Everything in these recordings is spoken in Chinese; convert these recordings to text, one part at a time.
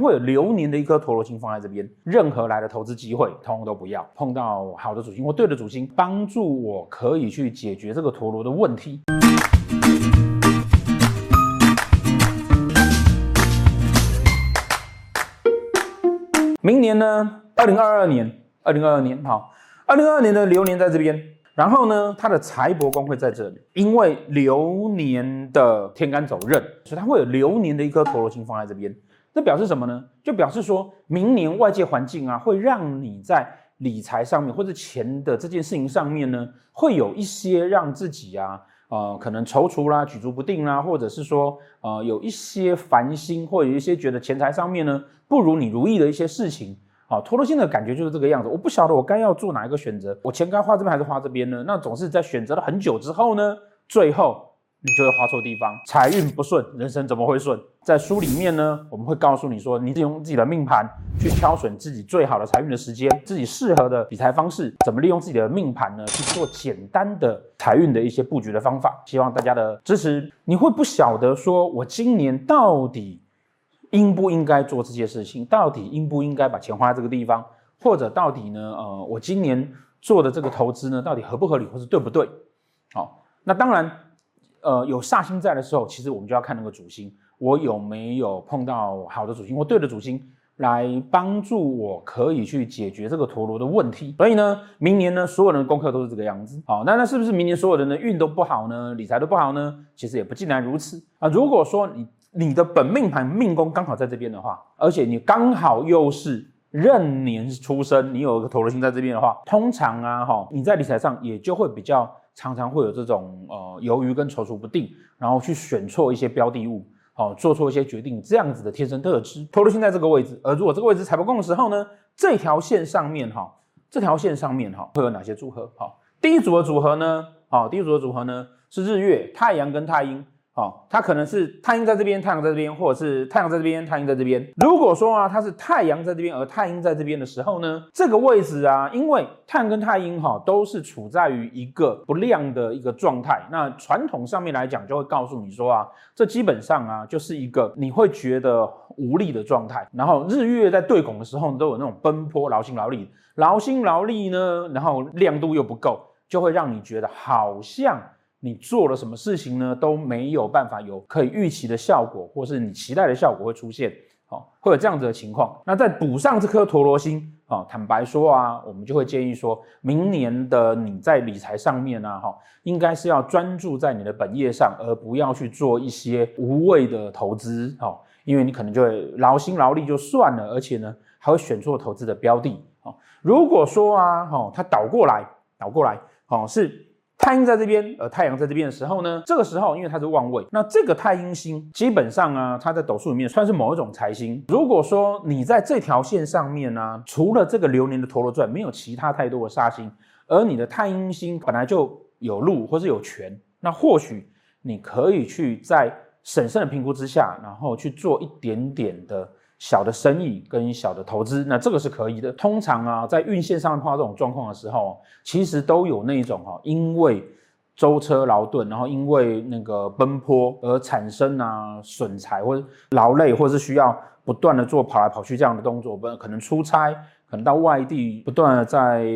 会有流年的一颗陀螺星放在这边，任何来的投资机会，通通都不要。碰到好的主星或对的主星，帮助我可以去解决这个陀螺的问题。明年呢，二零二二年，二零二二年，好，二零二二年的流年在这边，然后呢，它的财帛宫会在这里，因为流年的天干走刃，所以它会有流年的一颗陀螺星放在这边。这表示什么呢？就表示说明年外界环境啊，会让你在理财上面或者钱的这件事情上面呢，会有一些让自己啊，呃，可能踌躇啦、举足不定啦，或者是说，呃，有一些烦心，或者有一些觉得钱财上面呢。不如你如意的一些事情，好，陀罗星的感觉就是这个样子。我不晓得我该要做哪一个选择，我钱该花这边还是花这边呢？那总是在选择了很久之后呢，最后你就会花错地方，财运不顺，人生怎么会顺？在书里面呢，我们会告诉你说，你是用自己的命盘去挑选自己最好的财运的时间，自己适合的理财方式，怎么利用自己的命盘呢去做简单的财运的一些布局的方法。希望大家的支持。你会不晓得说我今年到底？应不应该做这些事情？到底应不应该把钱花在这个地方？或者到底呢？呃，我今年做的这个投资呢，到底合不合理，或是对不对？好，那当然，呃，有煞星在的时候，其实我们就要看那个主星，我有没有碰到好的主星或对的主星来帮助我，可以去解决这个陀螺的问题。所以呢，明年呢，所有人的功课都是这个样子。好，那那是不是明年所有人的运都不好呢？理财都不好呢？其实也不尽然如此啊。如果说你你的本命盘命宫刚好在这边的话，而且你刚好又是壬年出生，你有一个陀螺星在这边的话，通常啊哈，你在理财上也就会比较常常会有这种呃犹豫跟踌躇不定，然后去选错一些标的物，好做错一些决定，这样子的天生特质。投入现在这个位置，而如果这个位置踩不空的时候呢，这条线上面哈，这条线上面哈会有哪些组合？好，第一组的组合呢，好，第一组的组合呢是日月、太阳跟太阴。好、哦，它可能是太阴在这边，太阳在这边，或者是太阳在这边，太阴在这边。如果说啊，它是太阳在这边，而太阴在这边的时候呢，这个位置啊，因为太阳跟太阴哈、哦、都是处在于一个不亮的一个状态。那传统上面来讲，就会告诉你说啊，这基本上啊就是一个你会觉得无力的状态。然后日月在对拱的时候，都有那种奔波劳心劳力，劳心劳力呢，然后亮度又不够，就会让你觉得好像。你做了什么事情呢，都没有办法有可以预期的效果，或是你期待的效果会出现，好，会有这样子的情况。那再补上这颗陀螺星，啊，坦白说啊，我们就会建议说，明年的你在理财上面啊，哈，应该是要专注在你的本业上，而不要去做一些无谓的投资，哈，因为你可能就会劳心劳力就算了，而且呢，还会选错投资的标的，啊，如果说啊，哈，它倒过来，倒过来，好是。太阴在这边，而太阳在这边的时候呢，这个时候因为它是旺位，那这个太阴星基本上啊，它在斗数里面算是某一种财星。如果说你在这条线上面呢、除了这个流年的陀螺转，没有其他太多的煞星，而你的太阴星本来就有禄或是有权，那或许你可以去在审慎的评估之下，然后去做一点点的。小的生意跟小的投资，那这个是可以的。通常啊，在运线上碰到这种状况的时候，其实都有那种哈，因为舟车劳顿，然后因为那个奔波而产生啊损财或者劳累，或者是需要不断的做跑来跑去这样的动作，不可能出差，可能到外地不断的在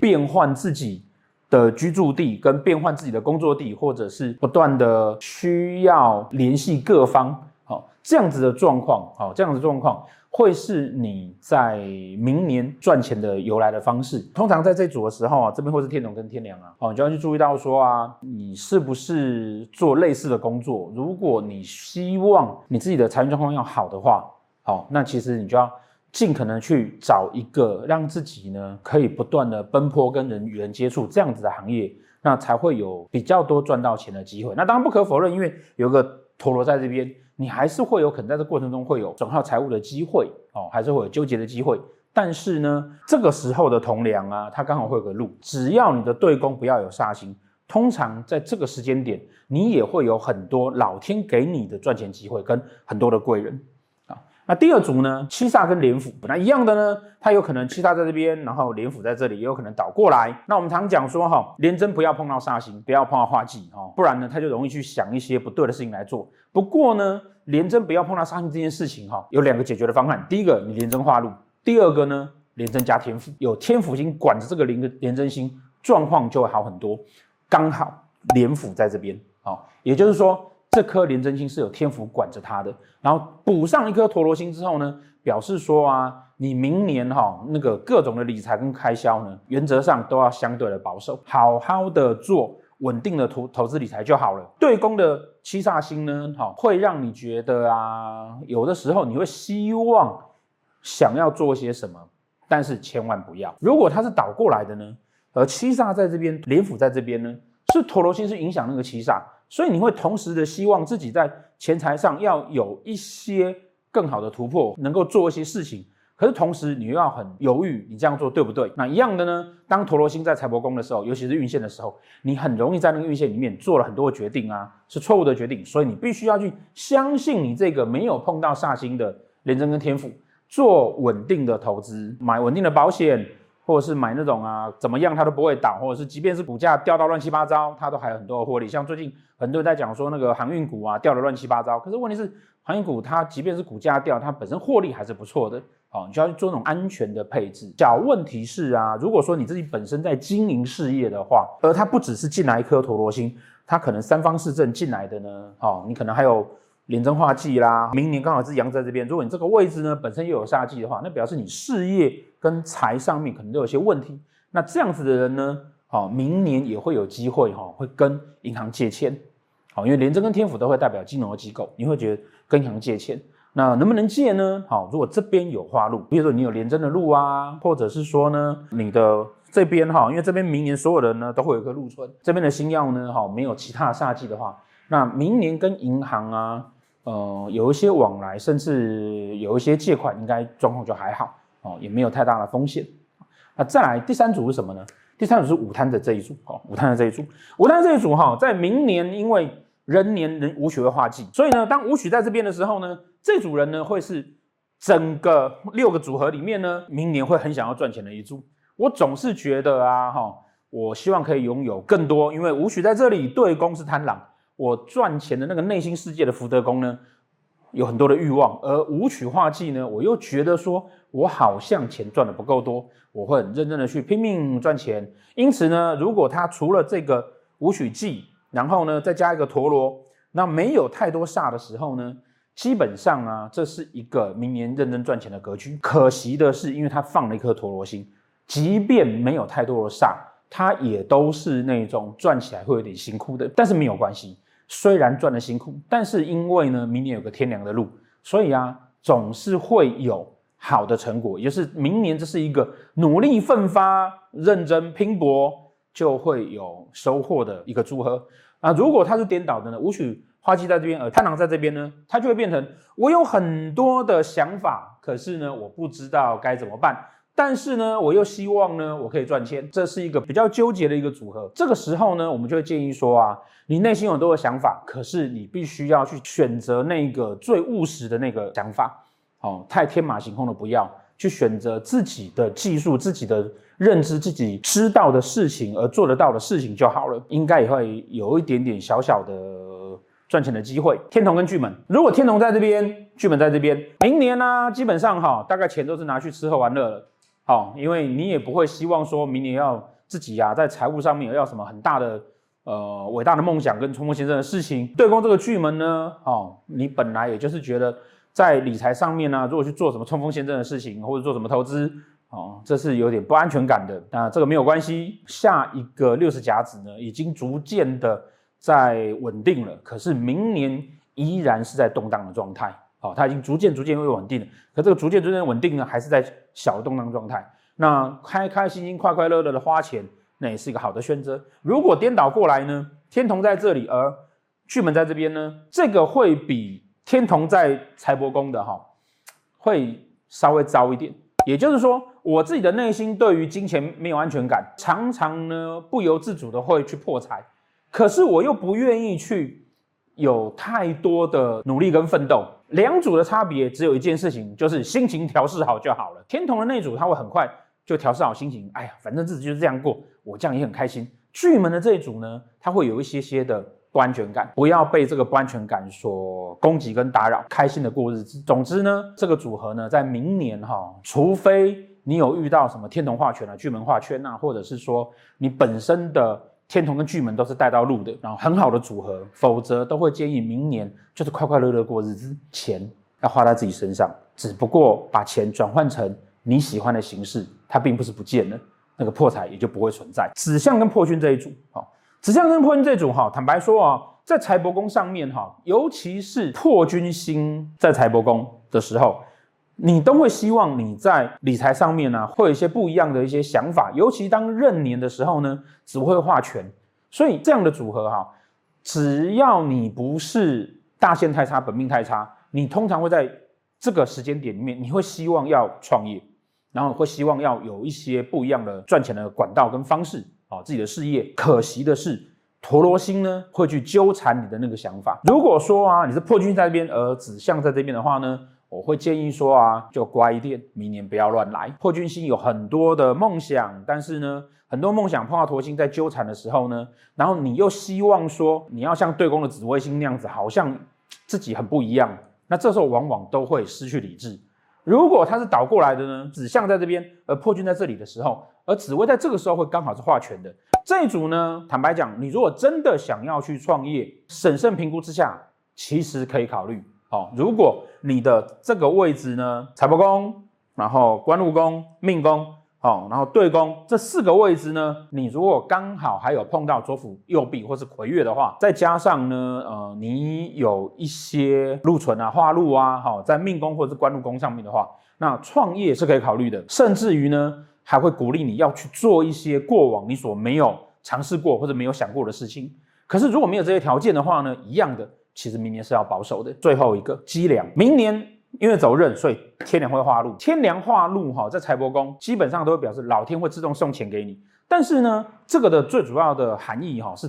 变换自己的居住地跟变换自己的工作地，或者是不断的需要联系各方。这样子的状况，好，这样子的状况会是你在明年赚钱的由来的方式。通常在这组的时候啊，这边会是天同跟天梁啊，好，你就要去注意到说啊，你是不是做类似的工作？如果你希望你自己的财运状况要好的话，好，那其实你就要尽可能去找一个让自己呢可以不断的奔波跟人与人接触这样子的行业，那才会有比较多赚到钱的机会。那当然不可否认，因为有个陀螺在这边。你还是会有可能在这过程中会有损耗财务的机会哦，还是会有纠结的机会。但是呢，这个时候的同僚啊，他刚好会有个路，只要你的对攻不要有杀心，通常在这个时间点，你也会有很多老天给你的赚钱机会跟很多的贵人。那第二组呢，七煞跟廉府，那一样的呢，它有可能七煞在这边，然后廉府在这里，也有可能倒过来。那我们常讲说哈，廉贞不要碰到煞星，不要碰到化忌哈，不然呢，他就容易去想一些不对的事情来做。不过呢，廉贞不要碰到煞星这件事情哈，有两个解决的方案。第一个，你廉贞化禄；第二个呢，廉贞加天府，有天府星管着这个廉的廉贞星，状况就会好很多。刚好廉府在这边，好，也就是说。这颗廉贞星是有天府管着它的，然后补上一颗陀罗星之后呢，表示说啊，你明年哈、那个各种的理财跟开销呢，原则上都要相对的保守，好好的做稳定的投投资理财就好了。对宫的七煞星呢，哈、哦，会让你觉得啊，有的时候你会希望想要做些什么，但是千万不要。如果它是倒过来的呢，而七煞在这边，廉府在这边呢，是陀罗星是影响那个七煞。所以你会同时的希望自己在钱财上要有一些更好的突破，能够做一些事情。可是同时你又要很犹豫，你这样做对不对？那一样的呢？当陀罗星在财帛宫的时候，尤其是运线的时候，你很容易在那个运线里面做了很多的决定啊，是错误的决定。所以你必须要去相信你这个没有碰到煞星的廉贞跟天赋，做稳定的投资，买稳定的保险。或者是买那种啊，怎么样它都不会倒，或者是即便是股价掉到乱七八糟，它都还有很多的获利。像最近很多人在讲说那个航运股啊掉得乱七八糟，可是问题是航运股它即便是股价掉，它本身获利还是不错的。哦，你就要去做那种安全的配置。小问题是啊，如果说你自己本身在经营事业的话，而它不只是进来一颗陀螺星，它可能三方四正进来的呢，哦，你可能还有。廉贞化忌啦，明年刚好是阳在这边。如果你这个位置呢本身又有煞忌的话，那表示你事业跟财上面可能都有些问题。那这样子的人呢，好，明年也会有机会哈，会跟银行借钱。好，因为廉政跟天府都会代表金融机构，你会觉得跟银行借钱，那能不能借呢？好，如果这边有花路，比如说你有廉政的路啊，或者是说呢，你的这边哈，因为这边明年所有人呢都会有一个禄存，这边的星曜呢，哈，没有其他的煞忌的话，那明年跟银行啊。呃，有一些往来，甚至有一些借款，应该状况就还好哦，也没有太大的风险。那再来第三组是什么呢？第三组是午贪的这一组，哦，午贪的这一组，午贪这一组哈，在明年因为人年人武曲会化忌，所以呢，当武曲在这边的时候呢，这组人呢会是整个六个组合里面呢，明年会很想要赚钱的一组。我总是觉得啊，哈，我希望可以拥有更多，因为武曲在这里对宫是贪狼。我赚钱的那个内心世界的福德宫呢，有很多的欲望，而武曲化忌呢，我又觉得说我好像钱赚的不够多，我会很认真的去拼命赚钱。因此呢，如果他除了这个武曲忌，然后呢再加一个陀螺，那没有太多煞的时候呢，基本上啊，这是一个明年认真赚钱的格局。可惜的是，因为他放了一颗陀螺星，即便没有太多的煞，他也都是那种赚起来会有点辛苦的，但是没有关系。虽然赚的辛苦，但是因为呢，明年有个天凉的路，所以啊，总是会有好的成果。也就是明年这是一个努力奋发、认真拼搏就会有收获的一个组合啊。如果它是颠倒的呢，武曲化忌在这边，而贪狼在这边呢，它就会变成我有很多的想法，可是呢，我不知道该怎么办。但是呢，我又希望呢，我可以赚钱，这是一个比较纠结的一个组合。这个时候呢，我们就会建议说啊，你内心有多的想法，可是你必须要去选择那个最务实的那个想法。哦，太天马行空的不要，去选择自己的技术、自己的认知、自己知道的事情而做得到的事情就好了。应该也会有一点点小小的赚钱的机会。天同跟巨门，如果天同在这边，巨门在这边，明年呢、啊，基本上哈，大概钱都是拿去吃喝玩乐了。好，因为你也不会希望说明年要自己呀、啊，在财务上面要什么很大的呃伟大的梦想跟冲锋陷阵的事情。对宫这个巨门呢，哦，你本来也就是觉得在理财上面呢、如果去做什么冲锋陷阵的事情，或者做什么投资，哦，这是有点不安全感的。那这个没有关系，下一个六十甲子呢，已经逐渐的在稳定了，可是明年依然是在动荡的状态。好，它已经逐渐逐渐会稳定了，可这个逐渐逐渐稳定呢，还是在小动荡状态。那开开心心、快快乐乐的花钱，那也是一个好的选择。如果颠倒过来呢，天同在这里，而巨门在这边呢，这个会比天同在财帛宫的哈，会稍微糟一点。也就是说，我自己的内心对于金钱没有安全感，常常呢不由自主的会去破财，可是我又不愿意去。有太多的努力跟奋斗。两组的差别只有一件事情，就是心情调试好就好了。天同的那组他会很快就调试好心情，哎呀，反正日子就是这样过，我这样也很开心。巨门的这一组呢，他会有一些些的不安全感，不要被这个不安全感所攻击跟打扰，开心的过日子。总之呢，这个组合呢，在明年哈，除非你有遇到什么天同化权啊、巨门化权啊，或者是说你本身的天同跟巨门都是带到路的，然后很好的组合，否则都会建议明年就是快快乐乐过日子，钱要花在自己身上，只不过把钱转换成你喜欢的形式，它并不是不见了。那个破财也就不会存在。子相跟破军这一组，哈，子相跟破军这一组，哈，坦白说啊，在财帛宫上面，哈，尤其是破军星在财帛宫的时候，你都会希望你在理财上面呢，会有一些不一样的一些想法。尤其当壬年的时候呢，只会画权，所以这样的组合，哈，只要你不是大限太差、本命太差，你通常会在这个时间点里面，你会希望要创业。然后会希望要有一些不一样的赚钱的管道跟方式，啊，自己的事业。可惜的是，陀罗星呢会去纠缠你的那个想法。如果说啊，你是破军在这边，而子相在这边的话呢，我会建议说啊，就乖一点，明年不要乱来。破军星有很多的梦想，但是呢，很多梦想碰到陀星在纠缠的时候呢，然后你又希望说你要像对宫的紫微星那样子，好像自己很不一样，那这时候往往都会失去理智。如果它是倒过来的呢？子相在这边，而破军在这里的时候，而紫微在这个时候会刚好是化权的这一组呢。坦白讲，你如果真的想要去创业，审慎评估之下，其实可以考虑。好，如果你的这个位置呢，财帛宫，然后官禄宫、命宫。好，然后对宫这四个位置呢，你如果刚好还有碰到左辅右弼或是魁月的话，再加上呢，呃，你有一些禄存啊、化禄啊，好，在命宫或者是官禄宫上面的话，那创业是可以考虑的，甚至于呢，还会鼓励你要去做一些过往你所没有尝试过或者没有想过的事情。可是如果没有这些条件的话呢，一样的，其实明年是要保守的。最后一个机梁，明年。因为走壬，所以天梁会化禄。天梁化禄哈，在财帛宫基本上都会表示老天会自动送钱给你。但是呢，这个的最主要的含义哈是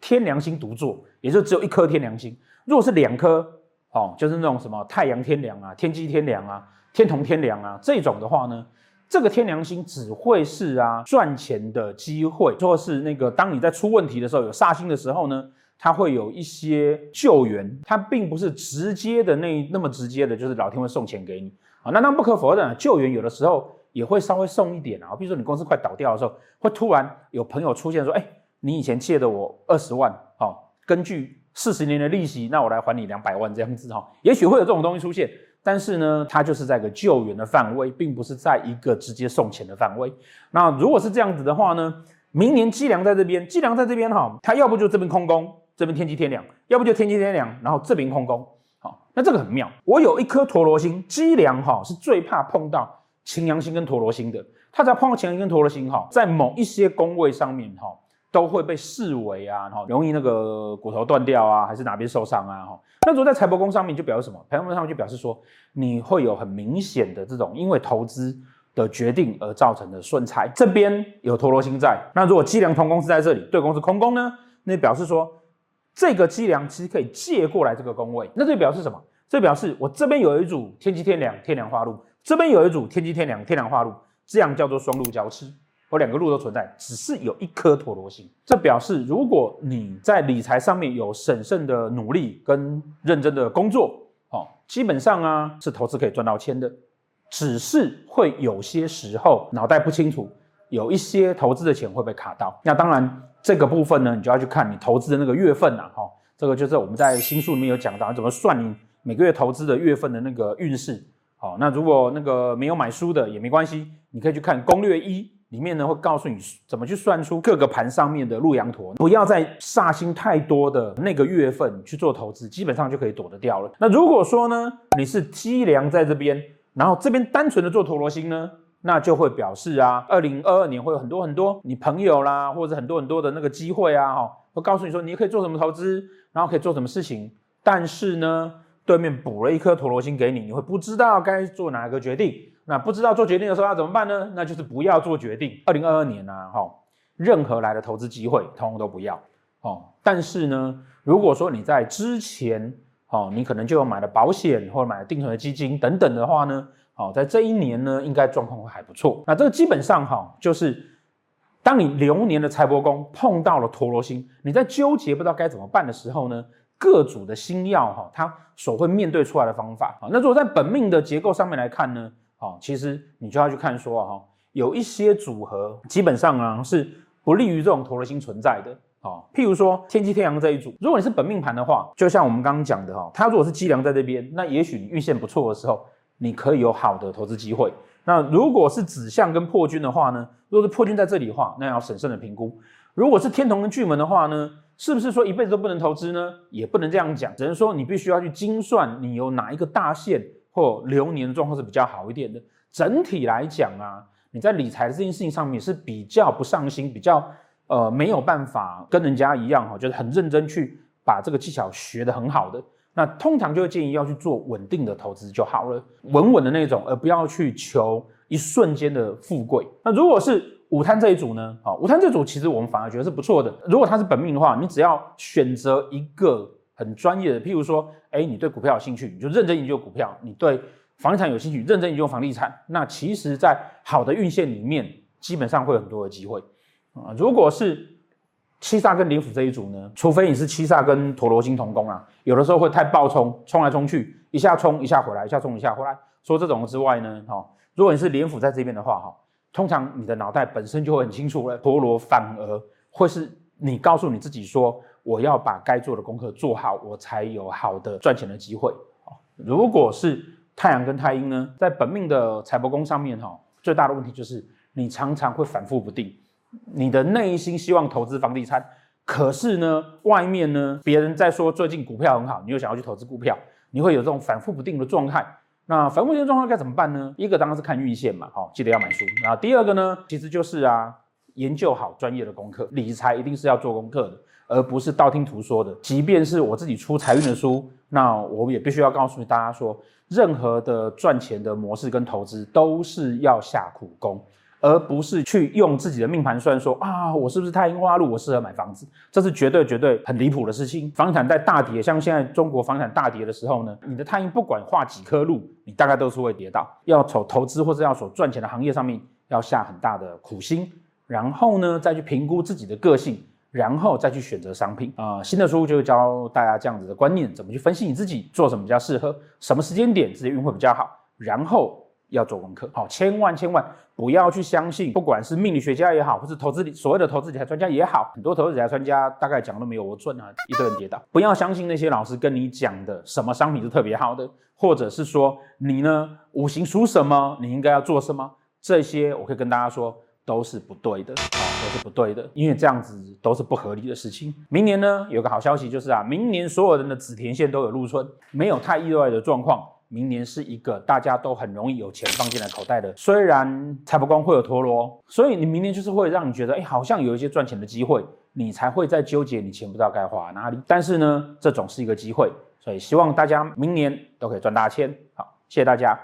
天良星独坐，也就只有一颗天良星。如果是两颗，哦，就是那种什么太阳天梁啊、天机天梁啊、天同天梁啊这种的话呢，这个天良星只会是啊赚钱的机会，或是那个当你在出问题的时候有煞星的时候呢。它会有一些救援，它并不是直接的那那么直接的，就是老天会送钱给你啊。那那不可否认啊，救援有的时候也会稍微送一点啊。比如说你公司快倒掉的时候，会突然有朋友出现说：“哎，你以前借的我二十万，好，根据四十年的利息，那我来还你两百万这样子哈。”也许会有这种东西出现，但是呢，它就是在个救援的范围，并不是在一个直接送钱的范围。那如果是这样子的话呢，明年计量在这边，计量在这边哈，它要不就这边空工。这边天机天梁，要不就天机天梁，然后这边空宫，好，那这个很妙。我有一颗陀螺星，机梁哈是最怕碰到擎羊星跟陀螺星的。它只要碰到擎羊星跟陀螺星哈，在某一些宫位上面哈，都会被视为啊，哈，容易那个骨头断掉啊，还是哪边受伤啊，哈。那如果在财帛宫上面，就表示什么？财帛宫上面就表示说，你会有很明显的这种因为投资的决定而造成的顺财。这边有陀螺星在，那如果机梁同宫是在这里，对宫是空宫呢？那表示说。这个机梁其实可以借过来这个宫位，那这表示什么？这表示我这边有一组天机天梁，天梁化禄，这边有一组天机天梁，天梁化禄，这样叫做双禄交织，我两个禄都存在，只是有一颗陀螺星。这表示如果你在理财上面有审慎的努力跟认真的工作，哦，基本上啊是投资可以赚到钱的，只是会有些时候脑袋不清楚。有一些投资的钱会被卡到，那当然这个部分呢，你就要去看你投资的那个月份呐，哈，这个就是我们在星数里面有讲到怎么算你每个月投资的月份的那个运势，好，那如果那个没有买书的也没关系，你可以去看攻略一里面呢会告诉你怎么去算出各个盘上面的鹿羊陀，不要在煞星太多的那个月份去做投资，基本上就可以躲得掉了。那如果说呢，你是机梁在这边，然后这边单纯的做陀罗星呢？那就会表示啊，二零二二年会有很多很多你朋友啦，或者很多很多的那个机会啊，哈，会告诉你说你可以做什么投资，然后可以做什么事情。但是呢，对面补了一颗陀螺星给你，你会不知道该做哪个决定。那不知道做决定的时候要怎么办呢？那就是不要做决定。二零二二年啊，哈，任何来的投资机会，通通都不要。哦。但是呢，如果说你在之前哦，你可能就有买了保险或者买了定存的基金等等的话呢，哦，在这一年呢，应该状况会还不错。那这个基本上哈，就是当你流年的财帛宫碰到了陀罗星，你在纠结不知道该怎么办的时候呢，各组的星曜哈，它所会面对出来的方法啊。那如果在本命的结构上面来看呢，哦，其实你就要去看说哈，有一些组合基本上啊是不利于这种陀罗星存在的。哦，譬如说天机天阳这一组，如果你是本命盘的话，就像我们刚刚讲的哈，它如果是积粮在这边，那也许你运线不错的时候，你可以有好的投资机会。那如果是指向跟破军的话呢，如果是破军在这里的话，那要审慎的评估。如果是天同跟巨门的话呢，是不是说一辈子都不能投资呢？也不能这样讲，只能说你必须要去精算你有哪一个大限或流年的状况是比较好一点的。整体来讲啊，你在理财的这件事情上面是比较不上心，比较。呃，没有办法跟人家一样哈，就是很认真去把这个技巧学得很好的，那通常就会建议要去做稳定的投资就好了，稳稳的那种，而不要去求一瞬间的富贵。那如果是午贪这一组呢？好，午贪这组其实我们反而觉得是不错的。如果它是本命的话，你只要选择一个很专业的，譬如说，哎，你对股票有兴趣，你就认真研究股票；你对房地产有兴趣，认真研究房地产。那其实，在好的运线里面，基本上会有很多的机会。啊，如果是七煞跟廉府这一组呢，除非你是七煞跟陀罗星同宫啊，有的时候会太暴冲，冲来冲去，一下冲一下回来，一下冲一下回来。说这种之外呢，哈，如果你是廉府在这边的话，哈，通常你的脑袋本身就会很清楚了。陀罗反而会是你告诉你自己说，我要把该做的功课做好，我才有好的赚钱的机会。如果是太阳跟太阴呢，在本命的财帛宫上面，哈，最大的问题就是你常常会反复不定。你的内心希望投资房地产，可是呢，外面呢，别人在说最近股票很好，你又想要去投资股票，你会有这种反复不定的状态。那反复不定的状态该怎么办呢？一个当然是看运线嘛，好，记得要买书。那第二个呢，其实就是啊，研究好专业的功课，理财一定是要做功课的，而不是道听途说的。即便是我自己出财运的书，那我也必须要告诉大家说，任何的赚钱的模式跟投资都是要下苦功。而不是去用自己的命盘算说啊，我是不是太阴花路，我适合买房子？这是绝对绝对很离谱的事情。房产在大跌，像现在中国房产大跌的时候呢，你的太阴不管画几颗路，你大概都是会跌到。要从投资或者要所赚钱的行业上面，要下很大的苦心，然后呢再去评估自己的个性，然后再去选择商品啊、新的书就教大家这样子的观念，怎么去分析你自己，做什么比较适合，什么时间点自己运会比较好，然后。要做功课，好，千万千万不要去相信，不管是命理学家也好，或是投资理所谓的投资理财专家也好，很多投资理财专家大概讲都没有我准啊，一堆人跌倒。不要相信那些老师跟你讲的什么商品是特别好的，或者是说你呢五行属什么，你应该要做什么，这些我可以跟大家说都是不对的啊，都是不对的，因为这样子都是不合理的事情。明年呢有个好消息就是啊，明年所有人的子田线都有入春，没有太意外的状况。明年是一个大家都很容易有钱放进来口袋的，虽然财不光会有陀螺，所以你明年就是会让你觉得，哎，好像有一些赚钱的机会，你才会在纠结你钱不知道该花哪里。但是呢，这总是一个机会，所以希望大家明年都可以赚大钱。好，谢谢大家。